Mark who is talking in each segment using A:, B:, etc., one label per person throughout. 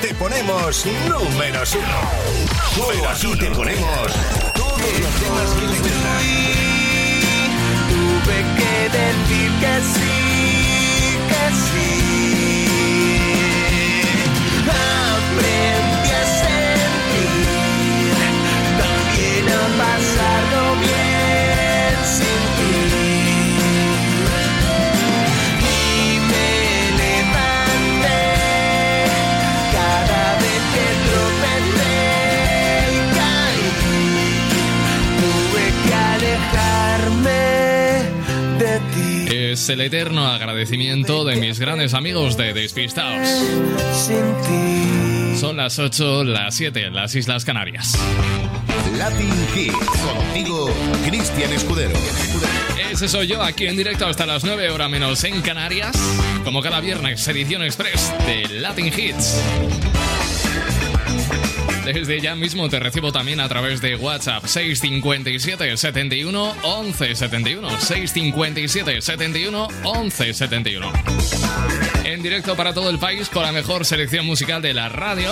A: te ponemos número uno. Solo aquí te ponemos todos los temas que te
B: Tuve que decir que sí, que sí.
C: el eterno agradecimiento de mis grandes amigos de Despistaos. Son las 8, las 7 en las Islas Canarias.
A: Latin Hits, contigo Cristian Escudero.
C: Ese soy yo, aquí en directo hasta las 9 horas menos en Canarias, como cada viernes, edición express de Latin Hits. Desde ya mismo te recibo también a través de WhatsApp 657 71 11 71 657 71 11 71 En directo para todo el país con la mejor selección musical de la radio.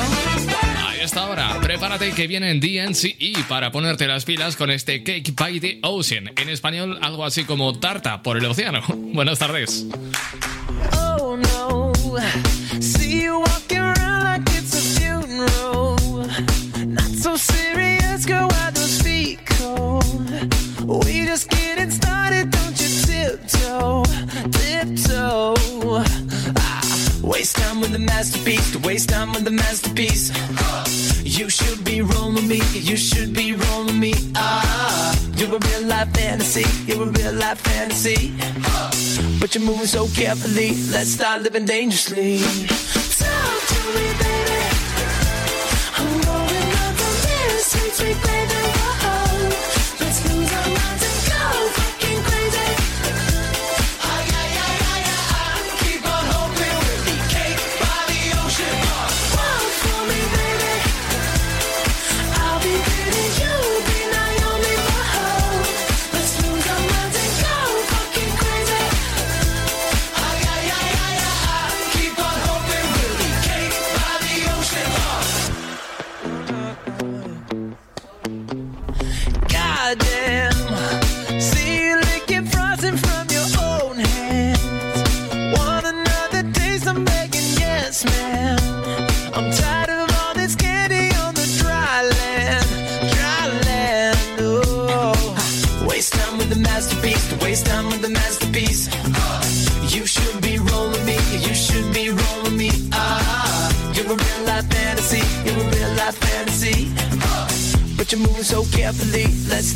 C: A esta hora prepárate que viene DNCE para ponerte las pilas con este Cake by the Ocean. En español algo así como tarta por el océano. Buenas tardes.
B: Oh, no. You should be rolling me up. You're a real life fantasy. You're a real life fantasy. But you're moving so carefully. Let's start living dangerously. Talk to me, baby. I'm going up on this sweet, sweet baby.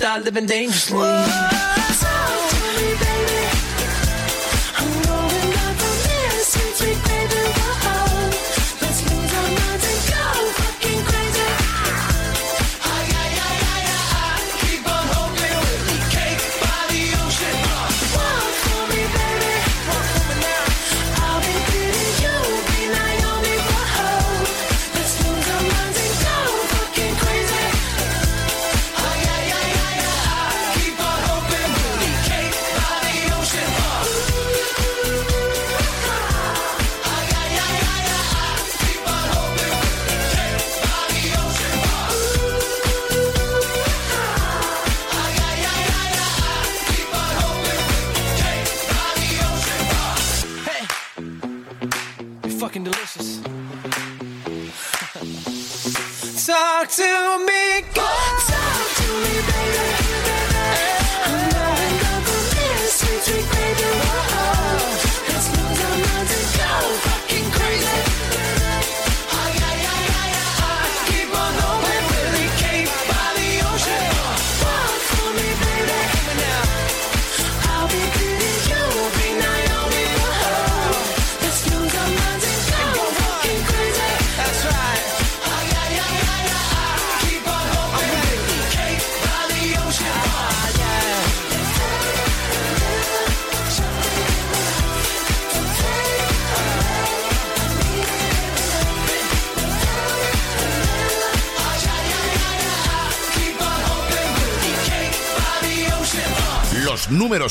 B: start living dangerously. Whoa.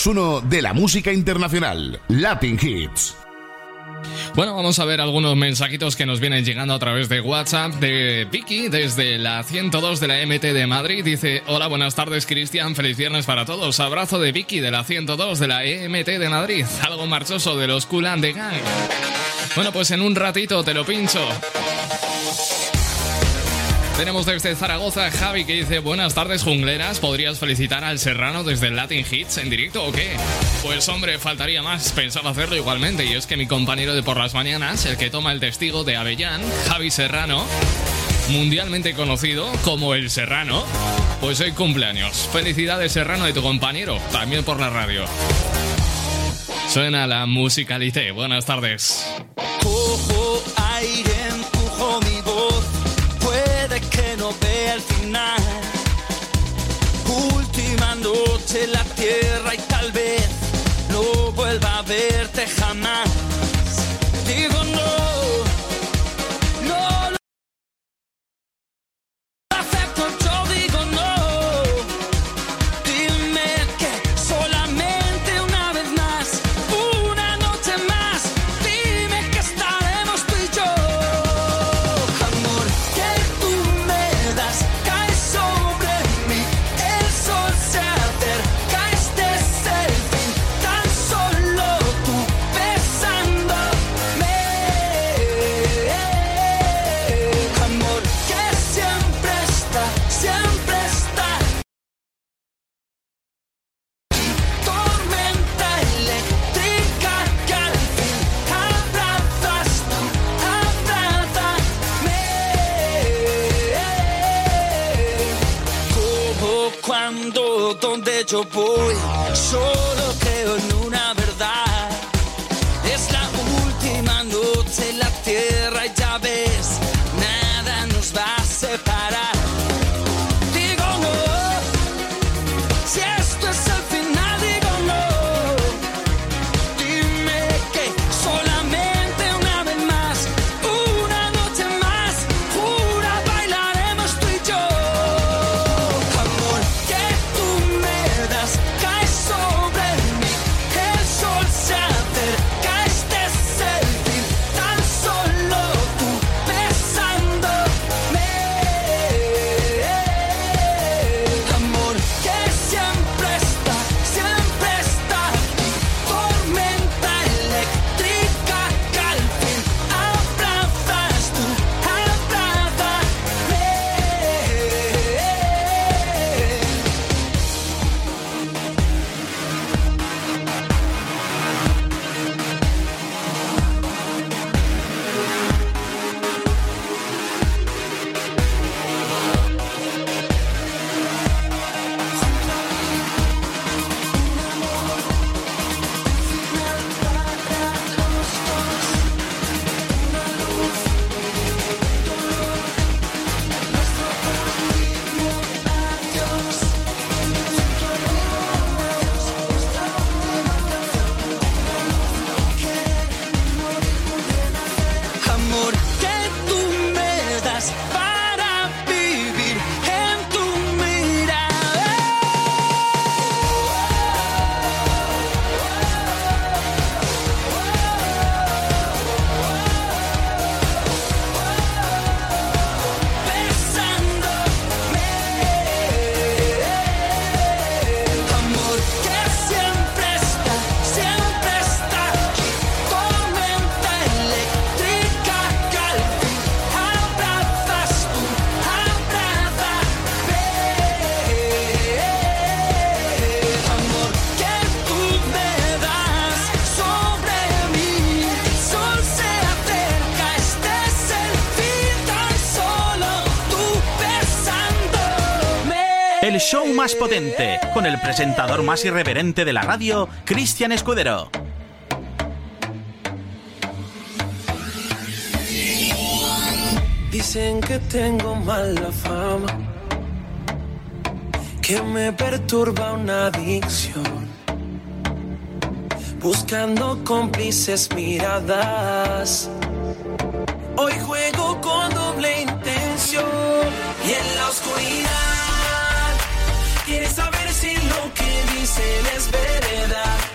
A: uno de la música internacional, Latin Hits.
C: Bueno, vamos a ver algunos mensajitos que nos vienen llegando a través de WhatsApp de Vicky desde la 102 de la MT de Madrid. Dice, hola, buenas tardes Cristian, feliz viernes para todos. Abrazo de Vicky de la 102 de la EMT de Madrid. Algo marchoso de los Kulan de Gang. Bueno, pues en un ratito te lo pincho. Tenemos desde Zaragoza Javi que dice Buenas tardes jungleras, ¿podrías felicitar al Serrano desde Latin Hits en directo o qué? Pues hombre, faltaría más, pensaba hacerlo igualmente y es que mi compañero de por las mañanas, el que toma el testigo de Avellán, Javi Serrano, mundialmente conocido como el Serrano, pues hoy cumpleaños. Felicidades Serrano de tu compañero, también por la radio. Suena la musicalité, buenas tardes.
D: En la tierra y tal vez no vuelva a verte jamás. Cuando, donde yo voy, solo creo en
E: potente, con el presentador más irreverente de la radio, Cristian Escudero.
D: Dicen que tengo mala fama, que me perturba una adicción. Buscando cómplices miradas. Hoy que dicen es verdad.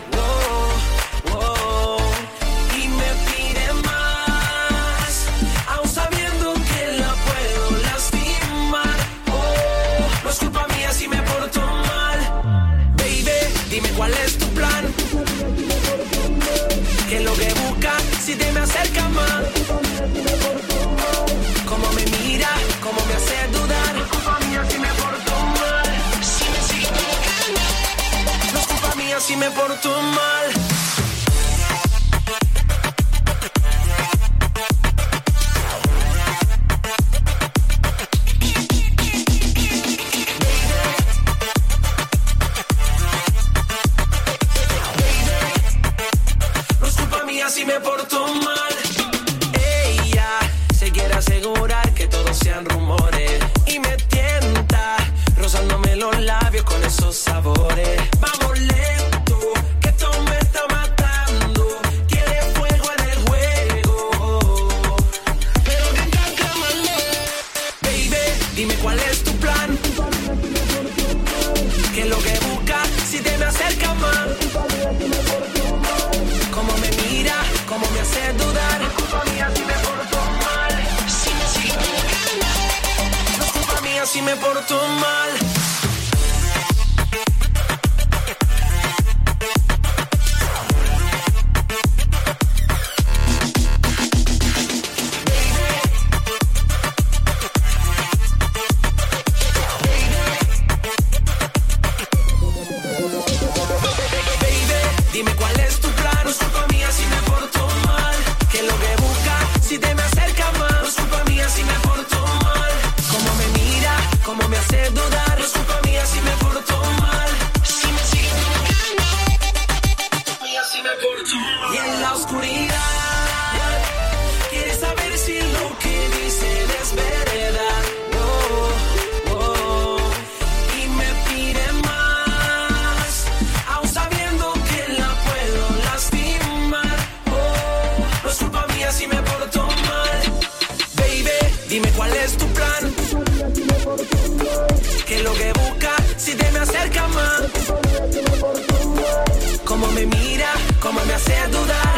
B: Cómo me hace dudar.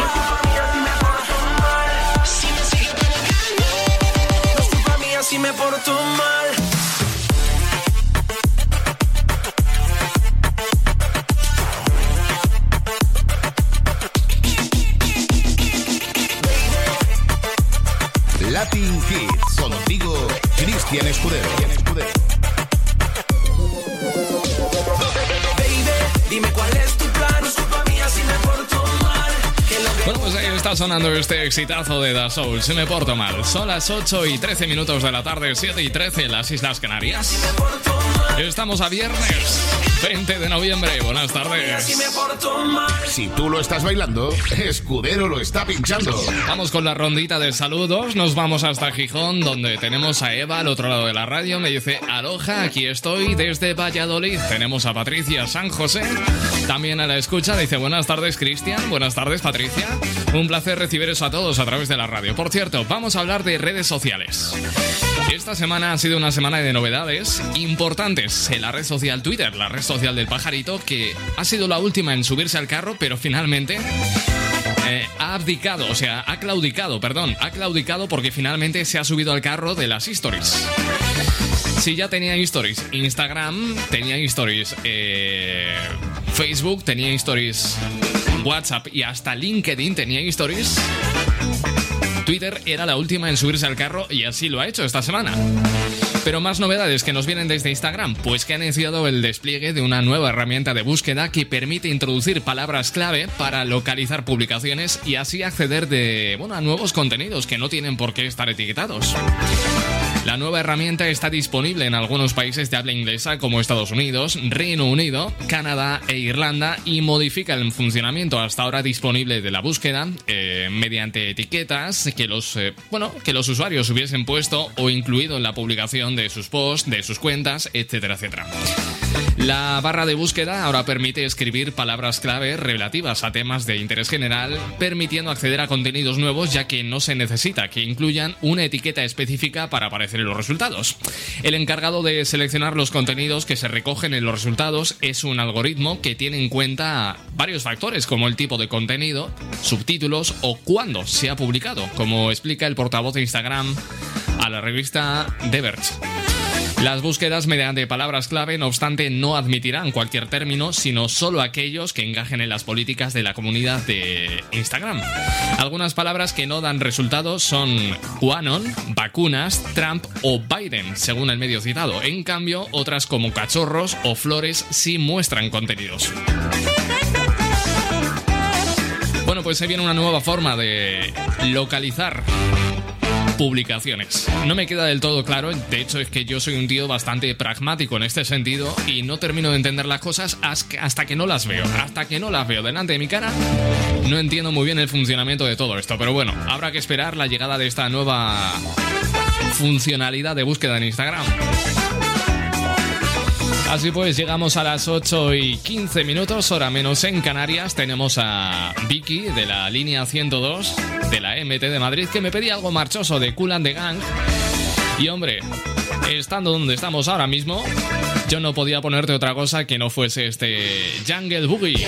B: Si me sigues provocando, no es culpa mía si me porto mal.
C: Sonando este exitazo de Da Soul. Se me porto mal. Son las 8 y 13 minutos de la tarde, 7 y 13 en las Islas Canarias. Estamos a viernes, 20 de noviembre. Buenas tardes.
B: si?
A: Si tú lo estás bailando, Escudero lo está pinchando.
C: Vamos con la rondita de saludos. Nos vamos hasta Gijón, donde tenemos a Eva al otro lado de la radio. Me dice, aloja, aquí estoy desde Valladolid. Tenemos a Patricia San José. También a la escucha dice, buenas tardes Cristian, buenas tardes Patricia. Un placer recibiros a todos a través de la radio. Por cierto, vamos a hablar de redes sociales. Esta semana ha sido una semana de novedades importantes en la red social Twitter, la red social del pajarito, que ha sido la última en subirse al carro, pero finalmente eh, ha abdicado, o sea, ha claudicado, perdón, ha claudicado porque finalmente se ha subido al carro de las stories. Si ya tenía stories Instagram, tenía stories eh, Facebook, tenía stories WhatsApp y hasta LinkedIn tenía stories. Twitter era la última en subirse al carro y así lo ha hecho esta semana. Pero más novedades que nos vienen desde Instagram, pues que han iniciado el despliegue de una nueva herramienta de búsqueda que permite introducir palabras clave para localizar publicaciones y así acceder de, bueno, a nuevos contenidos que no tienen por qué estar etiquetados. La nueva herramienta está disponible en algunos países de habla inglesa como Estados Unidos, Reino Unido, Canadá e Irlanda y modifica el funcionamiento hasta ahora disponible de la búsqueda eh, mediante etiquetas que los, eh, bueno, que los usuarios hubiesen puesto o incluido en la publicación de sus posts, de sus cuentas, etcétera, etcétera. La barra de búsqueda ahora permite escribir palabras clave relativas a temas de interés general, permitiendo acceder a contenidos nuevos ya que no se necesita que incluyan una etiqueta específica para aparecer en los resultados. El encargado de seleccionar los contenidos que se recogen en los resultados es un algoritmo que tiene en cuenta varios factores como el tipo de contenido, subtítulos o cuándo se ha publicado, como explica el portavoz de Instagram a la revista The Verge. Las búsquedas mediante palabras clave, no obstante, no admitirán cualquier término, sino solo aquellos que encajen en las políticas de la comunidad de Instagram. Algunas palabras que no dan resultados son QAnon, vacunas, Trump o Biden, según el medio citado. En cambio, otras como cachorros o flores sí muestran contenidos. Bueno, pues se viene una nueva forma de localizar publicaciones. No me queda del todo claro, de hecho es que yo soy un tío bastante pragmático en este sentido y no termino de entender las cosas hasta que no las veo. Hasta que no las veo delante de mi cara, no entiendo muy bien el funcionamiento de todo esto, pero bueno, habrá que esperar la llegada de esta nueva funcionalidad de búsqueda en Instagram. Así pues, llegamos a las 8 y 15 minutos, hora menos en Canarias. Tenemos a Vicky de la línea 102 de la MT de Madrid que me pedía algo marchoso de Cool and the Gang. Y hombre, estando donde estamos ahora mismo, yo no podía ponerte otra cosa que no fuese este Jungle Boogie.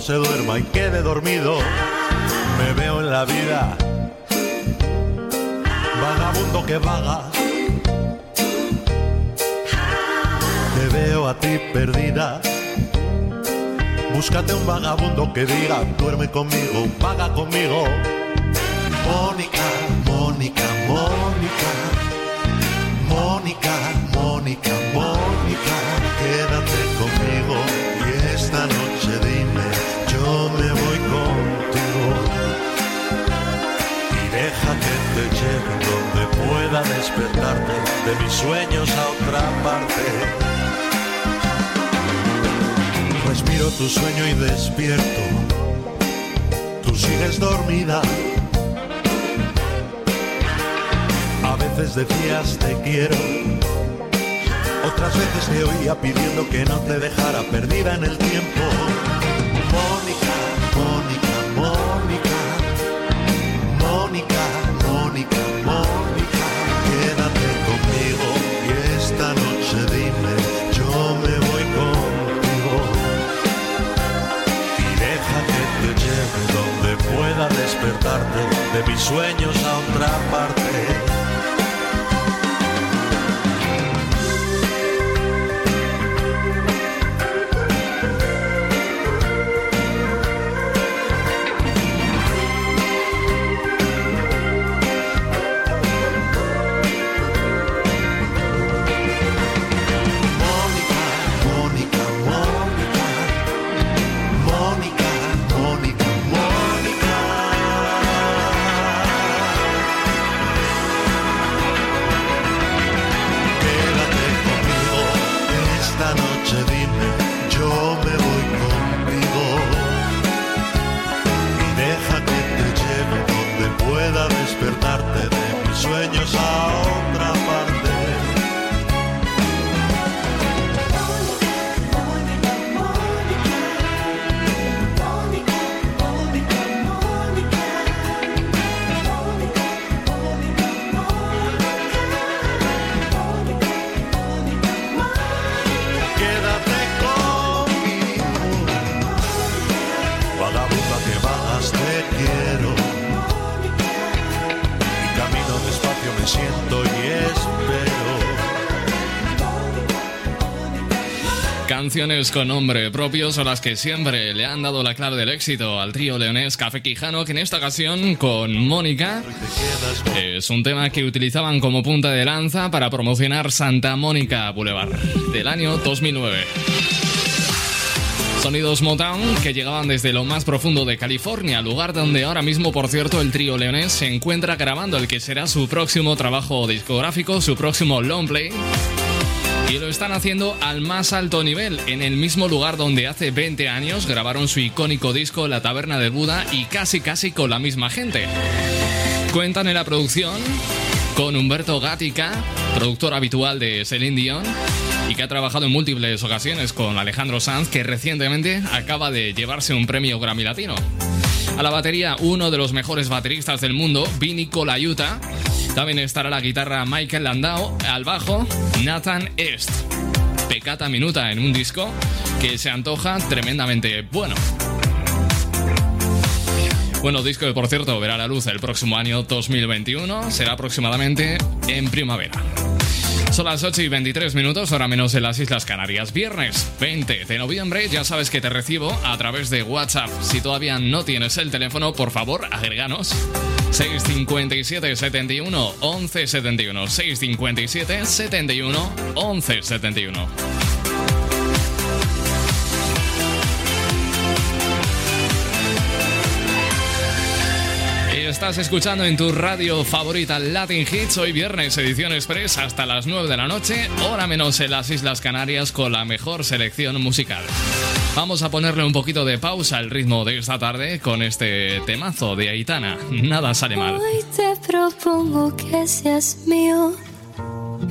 F: Se duerma y quede dormido. Me veo en la vida, vagabundo que vaga. Te veo a ti perdida. Búscate un vagabundo que diga, duerme conmigo, vaga conmigo. Mónica, Mónica, Mónica. Mónica, Mónica, Mónica. Quédate conmigo donde pueda despertarte de mis sueños a otra parte. Miro tu sueño y despierto. Tú sigues dormida. A veces decías te quiero. Otras veces te oía pidiendo que no te dejara perdida en el tiempo. De mis sueños a otra parte.
C: Canciones con nombre propio son las que siempre le han dado la clave del éxito al trío leonés Café Quijano, que en esta ocasión con Mónica es un tema que utilizaban como punta de lanza para promocionar Santa Mónica Boulevard del año 2009. Sonidos Motown que llegaban desde lo más profundo de California, lugar donde ahora mismo, por cierto, el trío leonés se encuentra grabando el que será su próximo trabajo discográfico, su próximo long play. Y lo están haciendo al más alto nivel, en el mismo lugar donde hace 20 años grabaron su icónico disco La Taberna de Buda y casi casi con la misma gente. Cuentan en la producción con Humberto Gatica, productor habitual de Celine Dion, y que ha trabajado en múltiples ocasiones con Alejandro Sanz, que recientemente acaba de llevarse un premio Grammy Latino. A la batería, uno de los mejores bateristas del mundo, Vinny Colaiuta. También estará la guitarra Michael Landau, al bajo Nathan Est. Pecata minuta en un disco que se antoja tremendamente bueno. Bueno, disco que por cierto verá la luz el próximo año 2021, será aproximadamente en primavera. Son las 8 y 23 minutos, ahora menos en las Islas Canarias. Viernes 20 de noviembre, ya sabes que te recibo a través de WhatsApp. Si todavía no tienes el teléfono, por favor, agreganos. 657 71 11 71 657 71 11 71 Estás escuchando en tu radio favorita Latin Hits. Hoy viernes, edición express hasta las 9 de la noche, hora menos en las Islas Canarias con la mejor selección musical. Vamos a ponerle un poquito de pausa al ritmo de esta tarde con este temazo de Aitana. Nada sale mal.
G: Hoy te propongo que seas mío,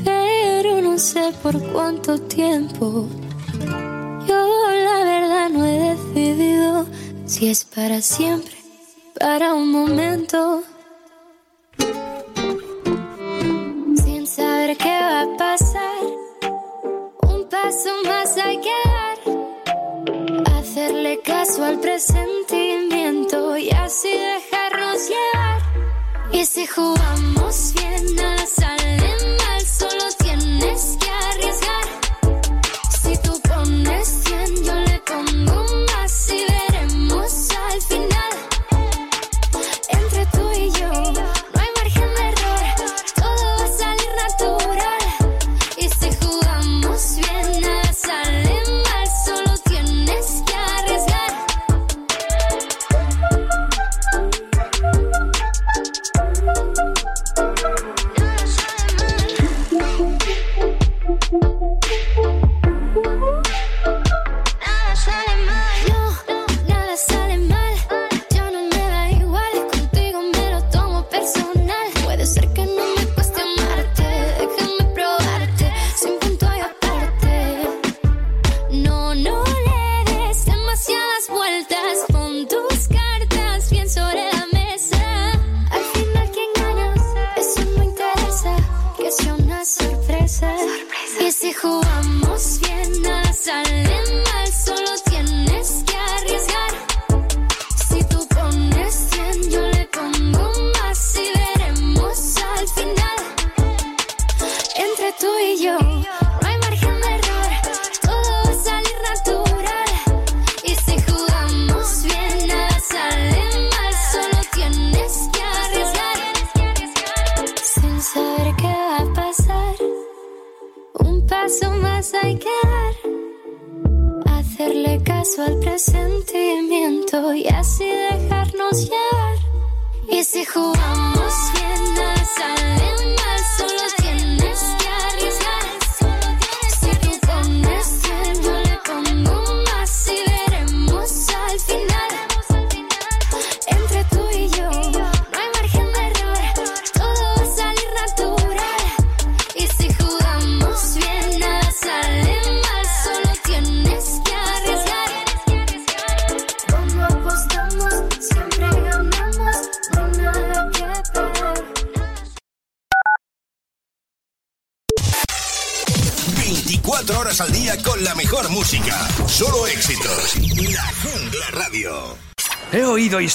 G: pero no sé por cuánto tiempo. Yo la verdad no he decidido si es para siempre, para un momento. Sin saber qué va a pasar, un paso más dar. Hacerle caso al presentimiento y así dejarnos llevar. Y si jugamos bien, nada sale mal,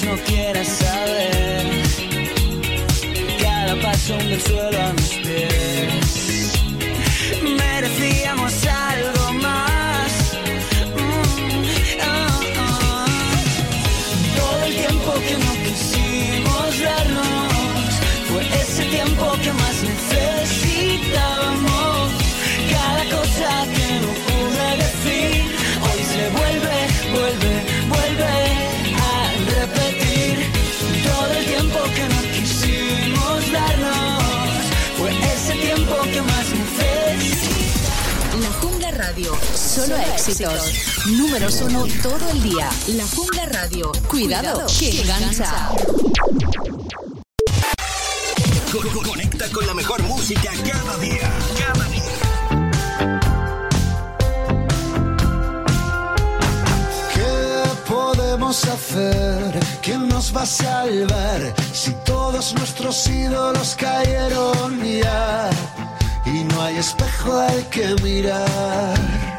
H: no quieras saber. Cada paso en el
I: suelo solo éxitos. Números uno todo el día. La Jungla Radio. Cuidado, Cuidado que engancha.
J: Conecta con la mejor música cada día. Cada día.
K: podemos hacer? ¿Quién nos va a salvar si todos nuestros ídolos cayeron ya? Y no hay espejo al que mirar.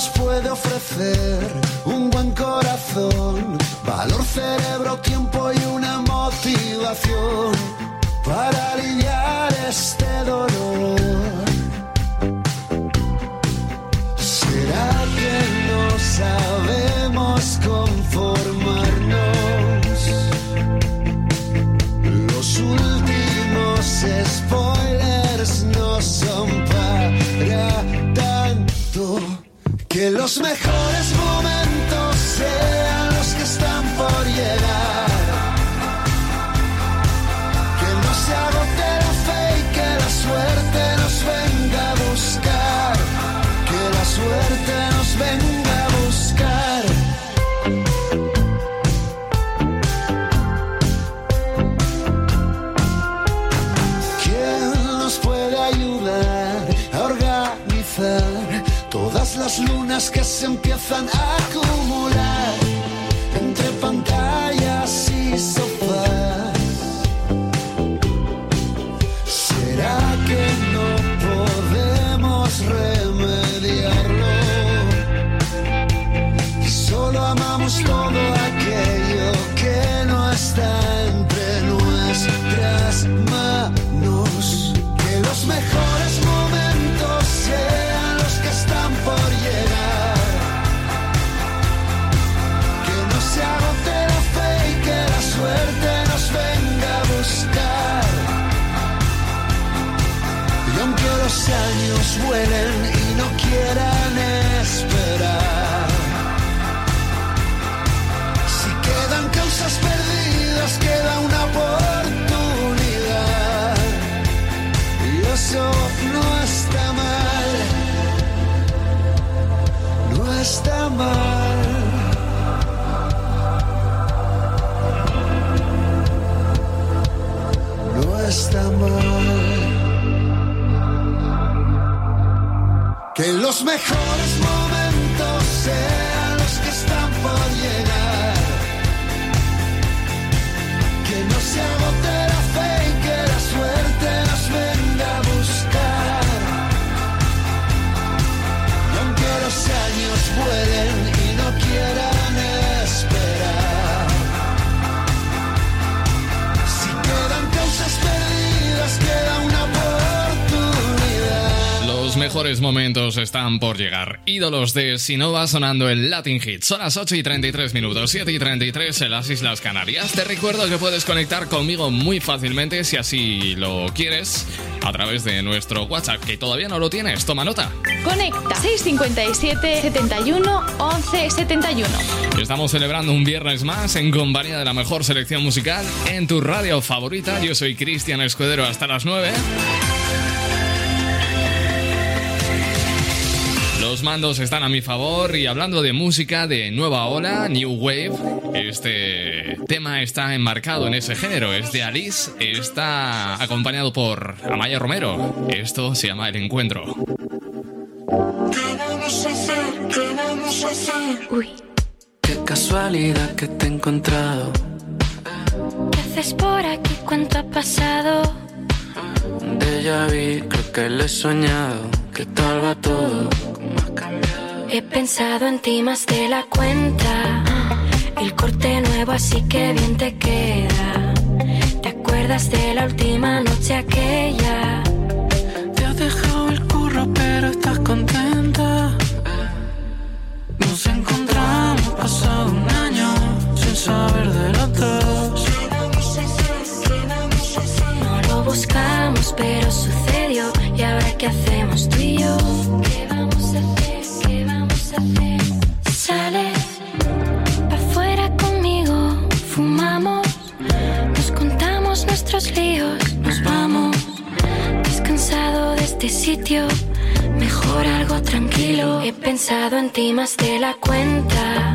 K: nos puede ofrecer un buen corazón, valor, cerebro, tiempo y una motivación para aliviar este dolor? ¿Será que no sabemos conformarnos? Los últimos spoilers no son Que los mejores momentos que se empiezan a acumular vuelen Que los mejores momentos sean los que están
C: mejores momentos están por llegar. Ídolos de Sinova sonando el Latin Hit. Son las 8 y 33 minutos, 7 y 33 en las Islas Canarias. Te recuerdo que puedes conectar conmigo muy fácilmente si así lo quieres a través de nuestro WhatsApp, que todavía no lo tienes. Toma nota.
L: Conecta 657 71 11 71.
C: Estamos celebrando un viernes más en compañía de la mejor selección musical en tu radio favorita. Yo soy Cristian Escudero hasta las 9. Los mandos están a mi favor y hablando de música de nueva ola, New Wave, este tema está enmarcado en ese género, es de Alice, está acompañado por Amaya Romero. Esto se llama El Encuentro.
M: ¿Qué vamos a hacer? ¿Qué vamos a hacer?
L: Uy,
M: Qué casualidad que te he encontrado.
L: ¿qué haces por aquí? ¿Cuánto ha pasado?
M: Un déjà vu, creo que lo he soñado. ¿Qué tal va todo? ¿Cómo has cambiado?
L: He pensado en ti más de la cuenta. El corte nuevo, así que bien te queda. ¿Te acuerdas de la última noche aquella?
M: Te has dejado el curro, pero estás contenta. Nos encontramos pasado un año sin saber de los dos.
L: No lo buscamos, pero sucedió. ¿Y ahora qué hacemos tú y yo? ¿Qué vamos a hacer? ¿Qué vamos a hacer? Sales pa' afuera conmigo, fumamos, nos contamos nuestros líos, nos vamos. Descansado de este sitio, mejor algo tranquilo. He pensado en ti más de la cuenta.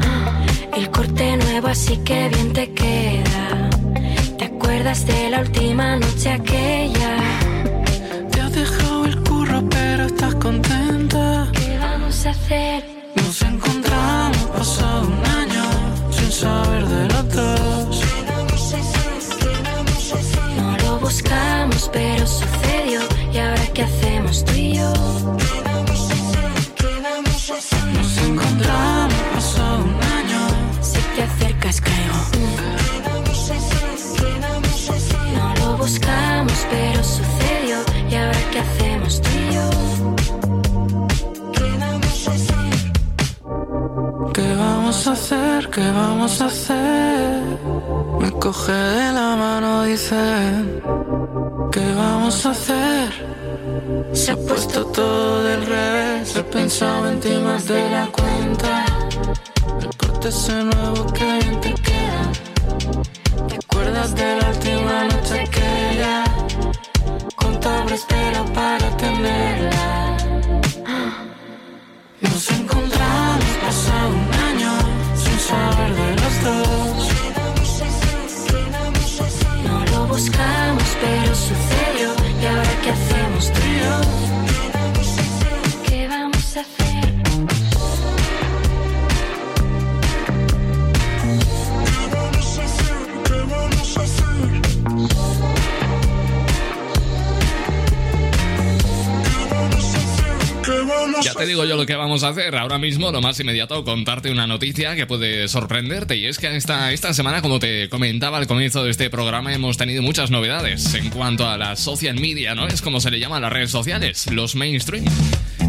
L: El corte nuevo, así que bien te queda. ¿Te acuerdas de la última noche aquella?
M: Contenta.
L: ¿Qué vamos a hacer?
M: Nos encontramos pasado un año sin saber de los dos.
L: No lo buscamos, pero sucedió. ¿Y ahora qué hacemos tú y yo?
M: Nos encontramos pasado un año.
L: Si te acercas, caigo. No lo buscamos, pero sucedió. ¿Y ahora qué hacemos tú y yo?
M: Vamos a hacer? ¿Qué vamos a hacer? Me coge de la mano, dice. ¿Qué vamos a hacer? Se ha puesto todo del revés. He pensado en ti más de la cuenta. El corte ese nuevo que bien te queda. ¿Te acuerdas de la
C: digo yo lo que vamos a hacer ahora mismo, lo más inmediato, contarte una noticia que puede sorprenderte. Y es que esta, esta semana, como te comentaba al comienzo de este programa, hemos tenido muchas novedades en cuanto a la social media, ¿no? Es como se le llama a las redes sociales, los mainstream,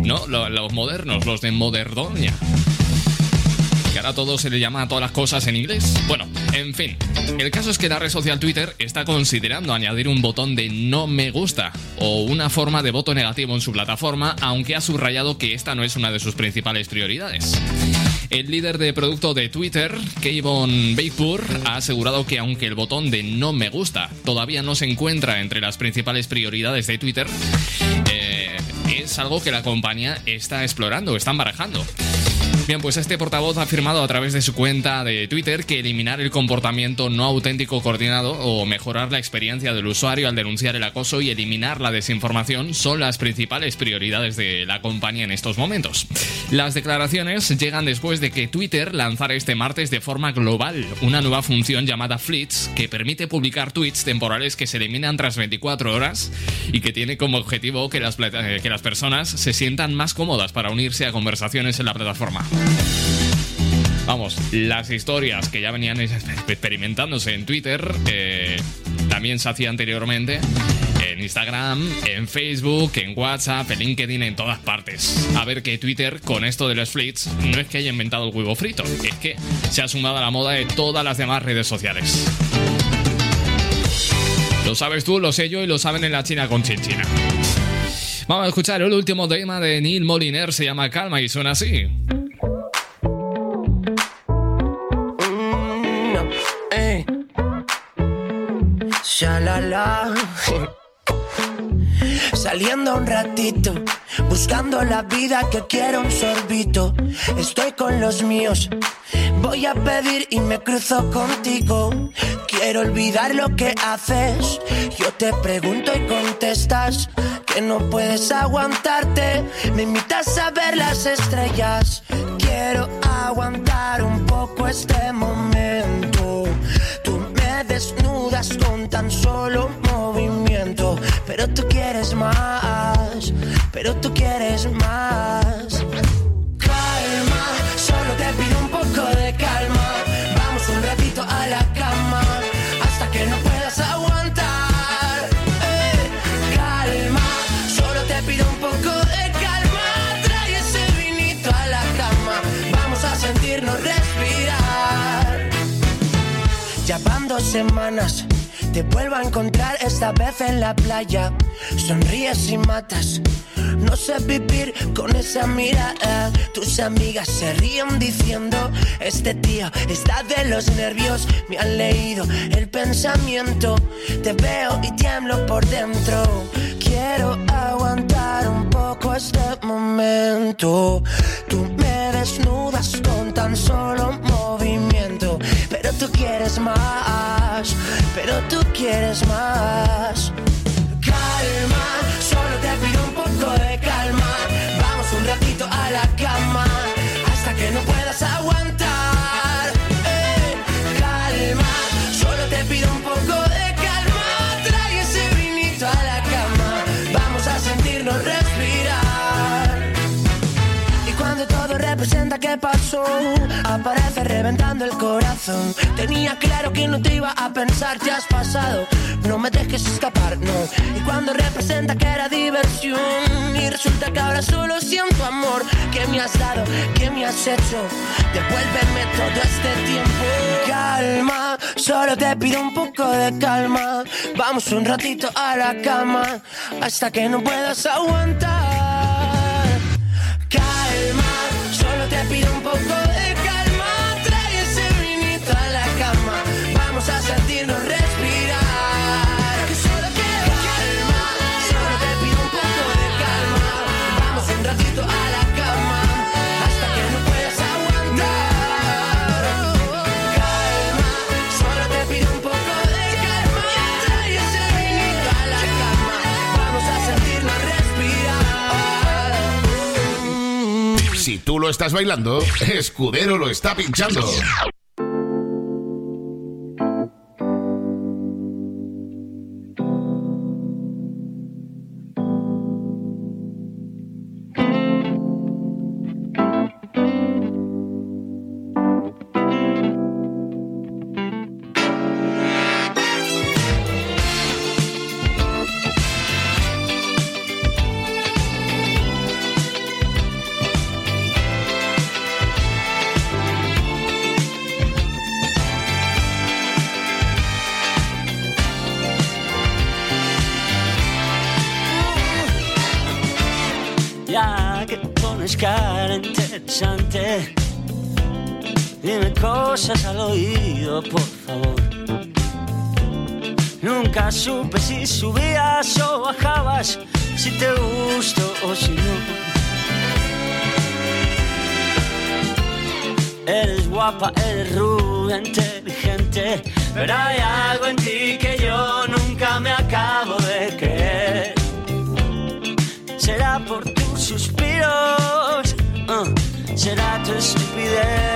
C: ¿no? Lo- Los, modernos, los de moderdonia. Que ahora todo se le llama a todas las cosas en inglés. Bueno, en fin. El caso es que la red social Twitter está considerando añadir un botón de no me gusta o una forma de voto negativo en su plataforma, aunque ha subrayado que esta no es una de sus principales prioridades. El líder de producto de Twitter, Kayvon Beipur, ha asegurado que aunque el botón de no me gusta todavía no se encuentra entre las principales prioridades de Twitter, eh, es algo que la compañía está explorando, están barajando. Bien, pues este portavoz ha afirmado a través de su cuenta de Twitter que eliminar el comportamiento no auténtico coordinado o mejorar la experiencia del usuario al denunciar el acoso y eliminar la desinformación son las principales prioridades de la compañía en estos momentos. Las declaraciones llegan después de que Twitter lanzara este martes de forma global una nueva función llamada Fleets que permite publicar tweets temporales que se eliminan tras 24 horas y que tiene como objetivo que las, que las personas se sientan más cómodas para unirse a conversaciones en la plataforma. Vamos, las historias que ya venían experimentándose en Twitter eh, también se hacía anteriormente en Instagram, en Facebook, en WhatsApp, en LinkedIn, en todas partes. A ver que Twitter, con esto de los fleets, no es que haya inventado el huevo frito, es que se ha sumado a la moda de todas las demás redes sociales. Lo sabes tú, lo sé yo y lo saben en la China con Chinchina. Vamos a escuchar el último tema de Neil Moliner, se llama Calma y suena así.
N: Shalala. Saliendo un ratito, buscando la vida que quiero un sorbito. Estoy con los míos, voy a pedir y me cruzo contigo. Quiero olvidar lo que haces. Yo te pregunto y contestas que no puedes aguantarte. Me invitas a ver las estrellas. Quiero aguantar un poco este momento. Desnudas con tan solo movimiento. Pero tú quieres más, pero tú quieres más. Calma, solo te pido un poco de calma. Vamos un ratito a la cama hasta que no puedas aguantar. Eh, calma, solo te pido un poco de calma. Trae ese vinito a la cama. Vamos a sentirnos respirar. Ya van dos semanas. Te vuelvo a encontrar esta vez en la playa. Sonríes y matas. No sé vivir con esa mirada. Tus amigas se ríen diciendo: Este tío está de los nervios. Me han leído el pensamiento. Te veo y tiemblo por dentro. Quiero aguantar un poco este momento. Tú me desnudas con tan solo movimiento. Tú quieres más. Pero tú quieres más. Calma, solo te pido un poco de calma. Vamos un ratito a la cama hasta que no puedas aguantar. Pasó, aparece reventando el corazón. Tenía claro que no te iba a pensar, te has pasado. No me dejes escapar, no. Y cuando representa que era diversión, y resulta que ahora solo siento amor. ¿Qué me has dado? ¿Qué me has hecho? Devuélveme todo este tiempo. Calma, solo te pido un poco de calma. Vamos un ratito a la cama hasta que no puedas aguantar. Calma, te pido un poco
A: estás bailando, Escudero lo está pinchando.
O: Subías o bajabas, si te gusto o si no. Eres guapa, eres rubia, inteligente, pero hay algo en ti que yo nunca me acabo de creer. Será por tus suspiros, uh, será tu estupidez.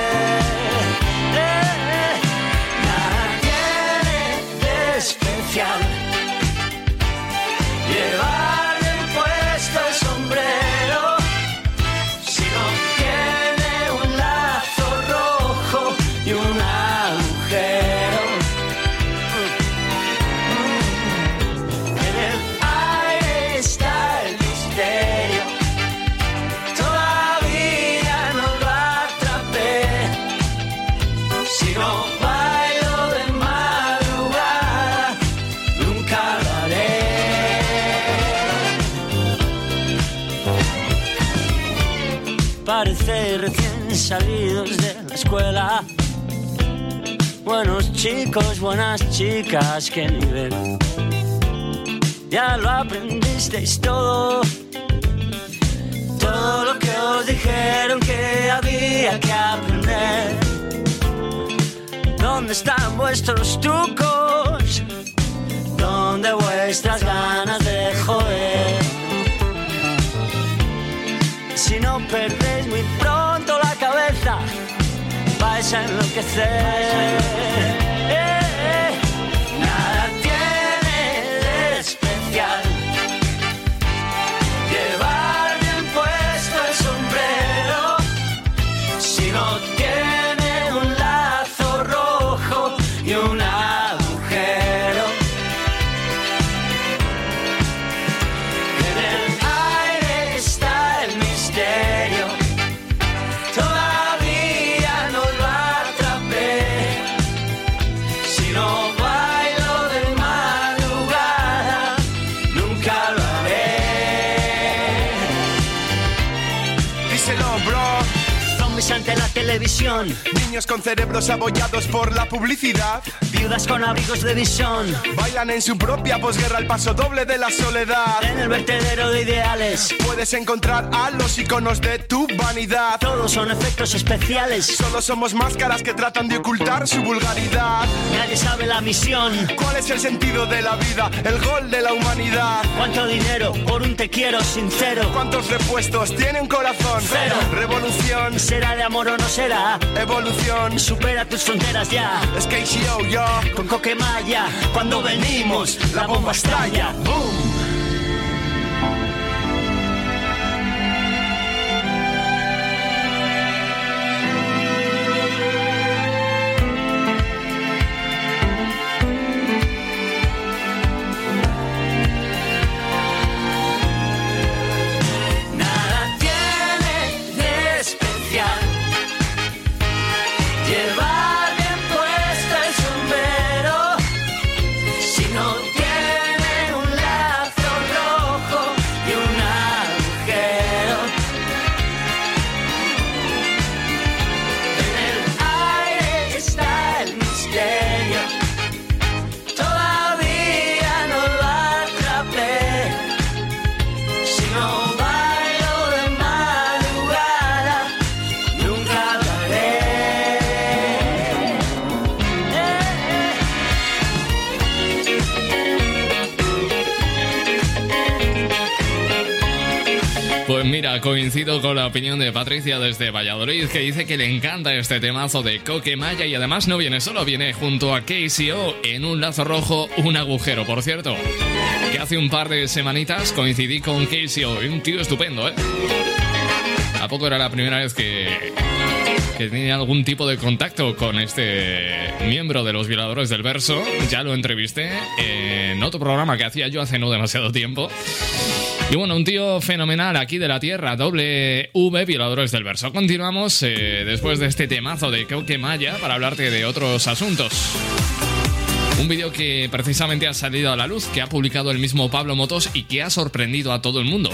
O: Recién salidos de la escuela. Buenos chicos, buenas chicas, qué nivel. Ya lo aprendisteis todo. Todo lo que os dijeron que había que aprender. ¿Dónde están vuestros trucos? ¿Dónde vuestras ganas perdéis muy pronto la cabeza, vais a enloquecer. Eh.
P: block.
O: Zombies ante la televisión.
P: Niños con cerebros abollados por la publicidad.
O: Viudas con abrigos de visión.
P: Bailan en su propia posguerra el paso doble de la soledad.
O: En el vertedero de ideales.
P: Puedes encontrar a los iconos de tu vanidad.
O: Todos son efectos especiales.
P: Solo somos máscaras que tratan de ocultar su vulgaridad.
O: Nadie sabe la misión.
P: ¿Cuál es el sentido de la vida? El gol de la humanidad.
O: ¿Cuánto dinero por un te quiero sincero?
P: ¿Cuántos repuestos tiene un corazón?
O: Cero.
P: Revolución.
O: ¿Será de amor o no será?
P: Evolución.
O: Supera tus fronteras ya.
P: Es KCO, yo.
O: Con Coquemaya, cuando venimos, la bomba estalla. ¡Boom!
C: Coincido con la opinión de Patricia desde Valladolid, que dice que le encanta este temazo de Coque Maya y además no viene solo, viene junto a KCO en un lazo rojo, un agujero, por cierto. Que hace un par de semanitas coincidí con KCO, un tío estupendo, ¿eh? ¿A poco era la primera vez que, que tenía algún tipo de contacto con este miembro de los violadores del verso? Ya lo entrevisté en otro programa que hacía yo hace no demasiado tiempo. Y bueno, un tío fenomenal aquí de la tierra, doble violadores del verso. Continuamos eh, después de este temazo de Coque Maya para hablarte de otros asuntos. Un vídeo que precisamente ha salido a la luz, que ha publicado el mismo Pablo Motos y que ha sorprendido a todo el mundo.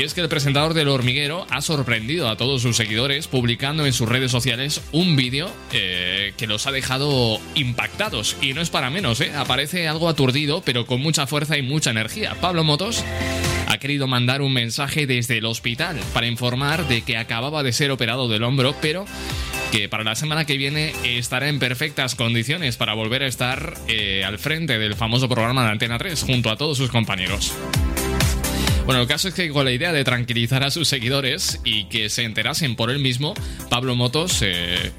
C: Y es que el presentador del hormiguero ha sorprendido a todos sus seguidores publicando en sus redes sociales un vídeo eh, que los ha dejado impactados. Y no es para menos, ¿eh? Aparece algo aturdido, pero con mucha fuerza y mucha energía. Pablo Motos ha querido mandar un mensaje desde el hospital para informar de que acababa de ser operado del hombro, pero que para la semana que viene estará en perfectas condiciones para volver a estar eh, al frente del famoso programa de Antena 3 junto a todos sus compañeros. Bueno, el caso es que con la idea de tranquilizar a sus seguidores y que se enterasen por él mismo, Pablo Motos, eh,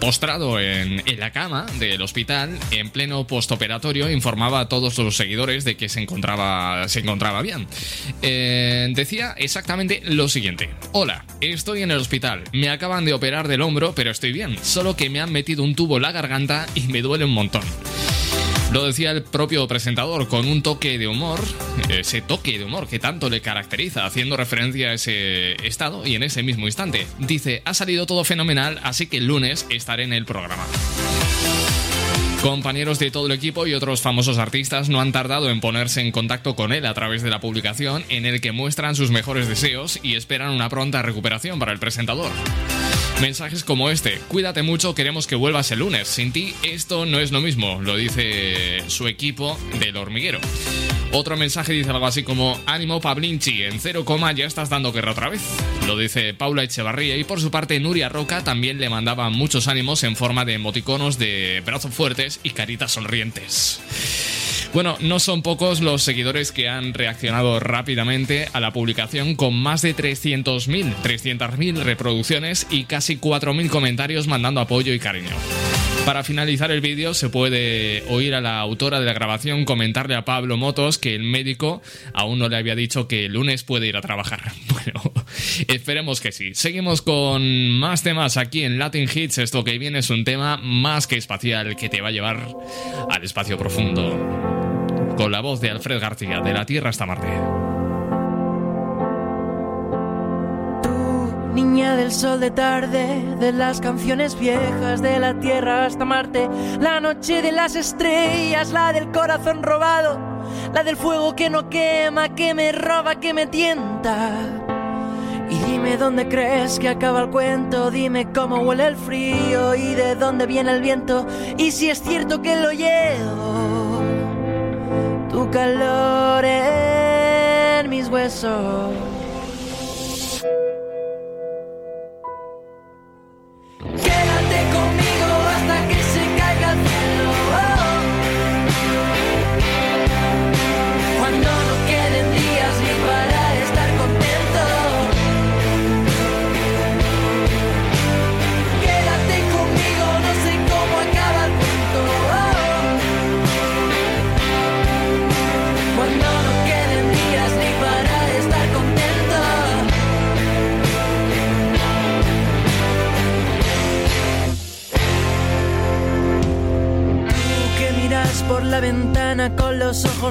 C: postrado en, la cama del hospital, en pleno postoperatorio, informaba a todos los seguidores de que se encontraba, se encontraba bien. Eh, decía exactamente lo siguiente. Hola, estoy en el hospital. Me acaban de operar del hombro, pero estoy bien. Solo que me han metido un tubo en la garganta y me duele un montón. Lo decía el propio presentador con un toque de humor, ese toque de humor que tanto le caracteriza, haciendo referencia a ese estado y en ese mismo instante. Dice, ha salido todo fenomenal, así que el lunes estaré en el programa. Compañeros de todo el equipo y otros famosos artistas no han tardado en ponerse en contacto con él a través de la publicación en el que muestran sus mejores deseos y esperan una pronta recuperación para el presentador. Mensajes como este, cuídate mucho, queremos que vuelvas el lunes. Sin ti esto no es lo mismo, lo dice su equipo del hormiguero. Otro mensaje dice algo así como, ánimo Pablinchi, en cero coma ya estás dando guerra otra vez. Lo dice Paula Echevarría y por su parte Nuria Roca también le mandaba muchos ánimos en forma de emoticonos de brazos fuertes y caritas sonrientes. Bueno, no son pocos los seguidores que han reaccionado rápidamente a la publicación con más de 300.000, 300.000 reproducciones y casi 4.000 comentarios mandando apoyo y cariño. Para finalizar el vídeo se puede oír a la autora de la grabación comentarle a Pablo Motos que el médico aún no le había dicho que el lunes puede ir a trabajar. Bueno, esperemos que sí. Seguimos con más temas aquí en Latin Hits. Esto que viene es un tema más que espacial que te va a llevar al espacio profundo con la voz de Alfred García, de la Tierra hasta Marte.
B: Niña del sol de tarde, de las canciones viejas, de la Tierra hasta Marte, la noche de las estrellas, la del corazón robado, la del fuego que no quema, que me roba, que me tienta. Y dime dónde crees que acaba el cuento, dime cómo huele el frío y de dónde viene el viento, y si es cierto que lo llevo tu calor en mis huesos.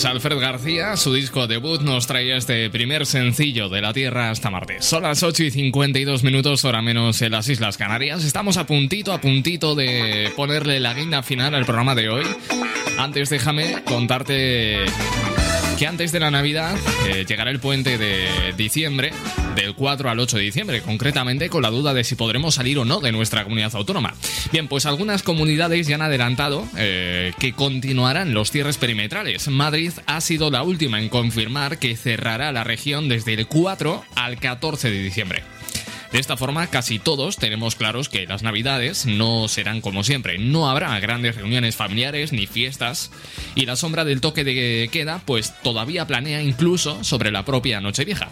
C: 1016, Alfred García, su disco debut nos traía este primer sencillo de la Tierra hasta Marte. Son las 8 y 52 minutos, hora menos en las Islas Canarias. Estamos a puntito, a puntito de ponerle la guinda final al programa de hoy. Antes déjame contarte que antes de la Navidad eh, llegará el puente de diciembre, del 4 al 8 de diciembre, concretamente con la duda de si podremos salir o no de nuestra comunidad autónoma. Bien, pues algunas comunidades ya han adelantado eh, que continuarán los cierres perimetrales. Madrid ha sido la última en confirmar que cerrará la región desde el 4 al 14 de diciembre. De esta forma, casi todos tenemos claros que las navidades no serán como siempre. No habrá grandes reuniones familiares ni fiestas. Y la sombra del toque de queda, pues todavía planea incluso sobre la propia Nochevieja.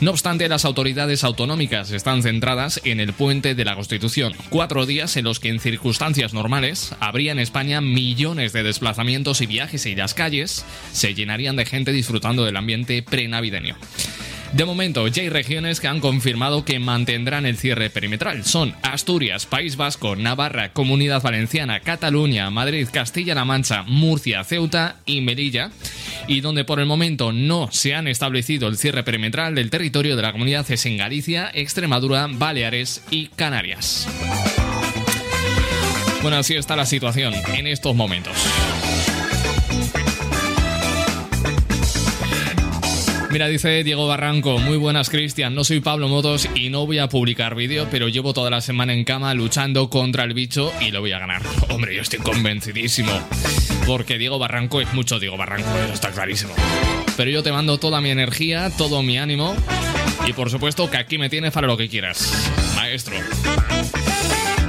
C: No obstante, las autoridades autonómicas están centradas en el puente de la Constitución. Cuatro días en los que en circunstancias normales habría en España millones de desplazamientos y viajes y las calles se llenarían de gente disfrutando del ambiente prenavideño. De momento, ya hay regiones que han confirmado que mantendrán el cierre perimetral. Son Asturias, País Vasco, Navarra, Comunidad Valenciana, Cataluña, Madrid, Castilla-La Mancha, Murcia, Ceuta y Melilla. Y donde por el momento no se han establecido el cierre perimetral del territorio de la comunidad es en Galicia, Extremadura, Baleares y Canarias. Bueno, así está la situación en estos momentos. Mira, dice Diego Barranco, muy buenas Cristian, no soy Pablo Motos y no voy a publicar vídeo, pero llevo toda la semana en cama luchando contra el bicho y lo voy a ganar. Hombre, yo estoy convencidísimo, porque Diego Barranco es mucho Diego Barranco, eso está clarísimo. Pero yo te mando toda mi energía, todo mi ánimo y por supuesto que aquí me tienes para lo que quieras, maestro.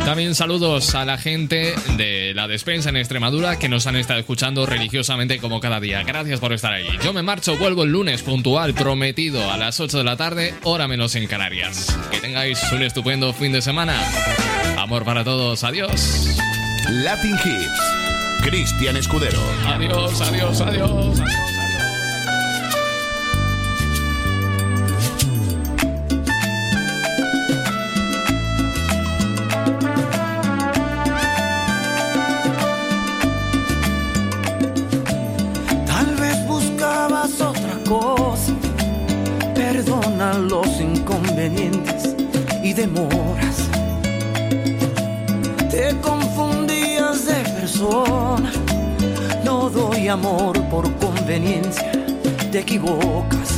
C: También saludos a la gente de la despensa en Extremadura que nos han estado escuchando religiosamente como cada día. Gracias por estar ahí. Yo me marcho, vuelvo el lunes puntual, prometido a las 8 de la tarde, hora menos en Canarias. Que tengáis un estupendo fin de semana. Amor para todos, adiós.
A: Latin Hits, Cristian Escudero.
C: Adiós, adiós, adiós. adiós.
M: Los inconvenientes y demoras. Te confundías de persona. No doy amor por conveniencia. Te equivocas.